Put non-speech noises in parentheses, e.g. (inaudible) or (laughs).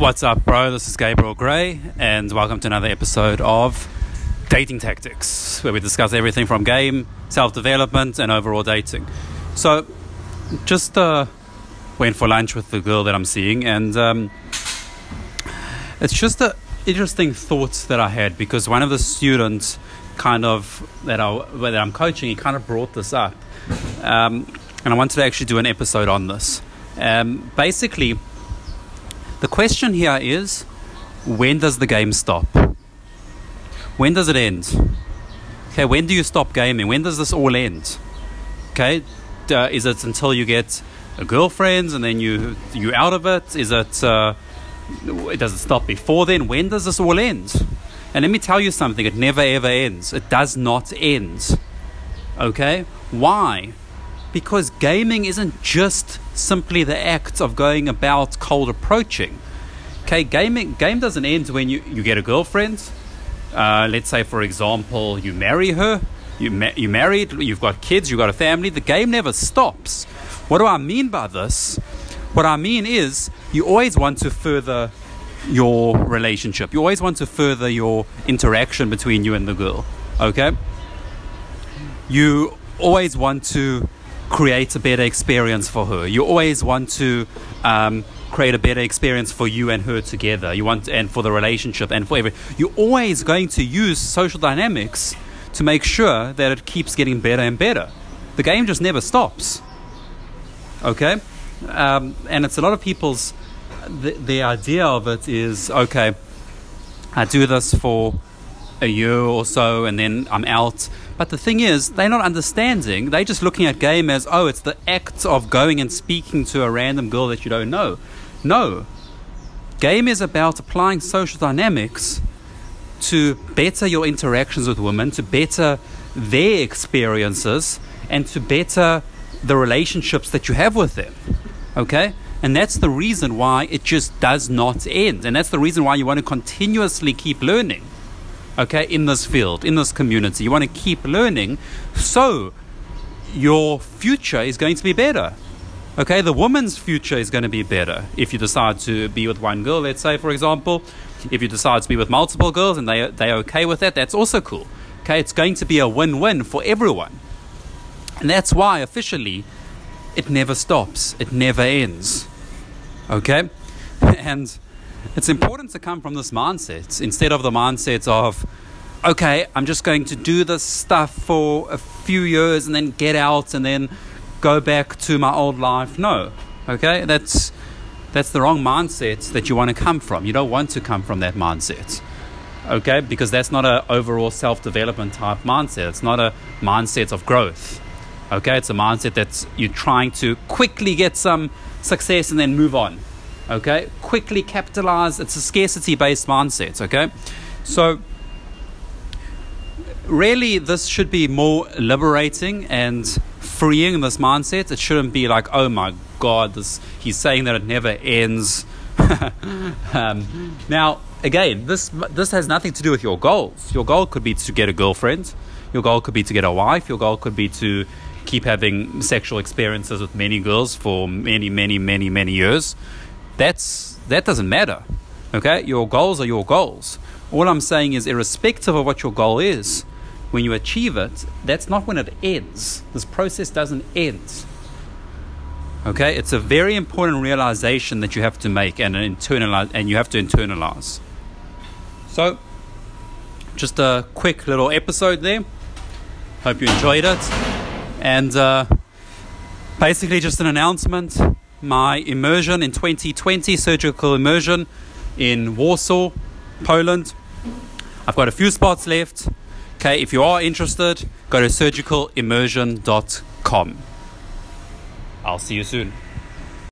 What's up, bro? This is Gabriel Gray, and welcome to another episode of Dating Tactics, where we discuss everything from game, self development, and overall dating. So, just uh, went for lunch with the girl that I'm seeing, and um, it's just an interesting thought that I had because one of the students, kind of that I that I'm coaching, he kind of brought this up, um, and I wanted to actually do an episode on this. Um, basically the question here is when does the game stop? When does it end? Okay, when do you stop gaming? When does this all end? Okay, uh, is it until you get a girlfriend and then you you out of it? Is it uh, does it stop before then? When does this all end? And let me tell you something: it never ever ends. It does not end. Okay, why? Because gaming isn't just simply the act of going about cold approaching. Okay, gaming game doesn't end when you, you get a girlfriend. Uh, let's say, for example, you marry her, you ma- you married, you've got kids, you've got a family. The game never stops. What do I mean by this? What I mean is you always want to further your relationship. You always want to further your interaction between you and the girl. Okay? You always want to create a better experience for her. You always want to um, create a better experience for you and her together. You want and for the relationship and for every. You're always going to use social dynamics to make sure that it keeps getting better and better. The game just never stops. Okay, um, and it's a lot of people's. The, the idea of it is okay. I do this for a year or so and then I'm out. But the thing is, they're not understanding. They're just looking at game as, oh, it's the act of going and speaking to a random girl that you don't know. No. Game is about applying social dynamics to better your interactions with women, to better their experiences, and to better the relationships that you have with them. Okay? And that's the reason why it just does not end. And that's the reason why you want to continuously keep learning okay, in this field, in this community. You want to keep learning so your future is going to be better. Okay, the woman's future is going to be better if you decide to be with one girl, let's say, for example. If you decide to be with multiple girls and they, they're okay with that, that's also cool. Okay, it's going to be a win win for everyone. And that's why officially it never stops, it never ends. Okay? (laughs) And it's important to come from this mindset instead of the mindset of, okay, I'm just going to do this stuff for a few years and then get out and then go back to my old life. No, okay, that's that's the wrong mindset that you want to come from. You don't want to come from that mindset, okay, because that's not an overall self development type mindset. It's not a mindset of growth. Okay, it's a mindset that you're trying to quickly get some success and then move on okay? Quickly capitalize. It's a scarcity based mindset okay? So really this should be more liberating and freeing this mindset. It shouldn't be like oh my god this he's saying that it never ends. (laughs) Um, now again this this has nothing to do with your goals. Your goal could be to get a girlfriend. Your goal could be to get a wife. Your goal could be to keep having sexual experiences with many girls for many many many many years that's that doesn't matter. Okay, your goals are your goals. All I'm saying is, irrespective of what your goal is, when you achieve it, that's not when it ends. This process doesn't end. Okay, it's a very important realization that you have to make and internalize, and you have to internalize. So, just a quick little episode there. Hope you enjoyed it, and uh, basically just an announcement my immersion in 2020, surgical immersion in Warsaw, Poland. I've got a few spots left. Okay, if you are interested, go to surgicalimmersion.com. I'll see you soon.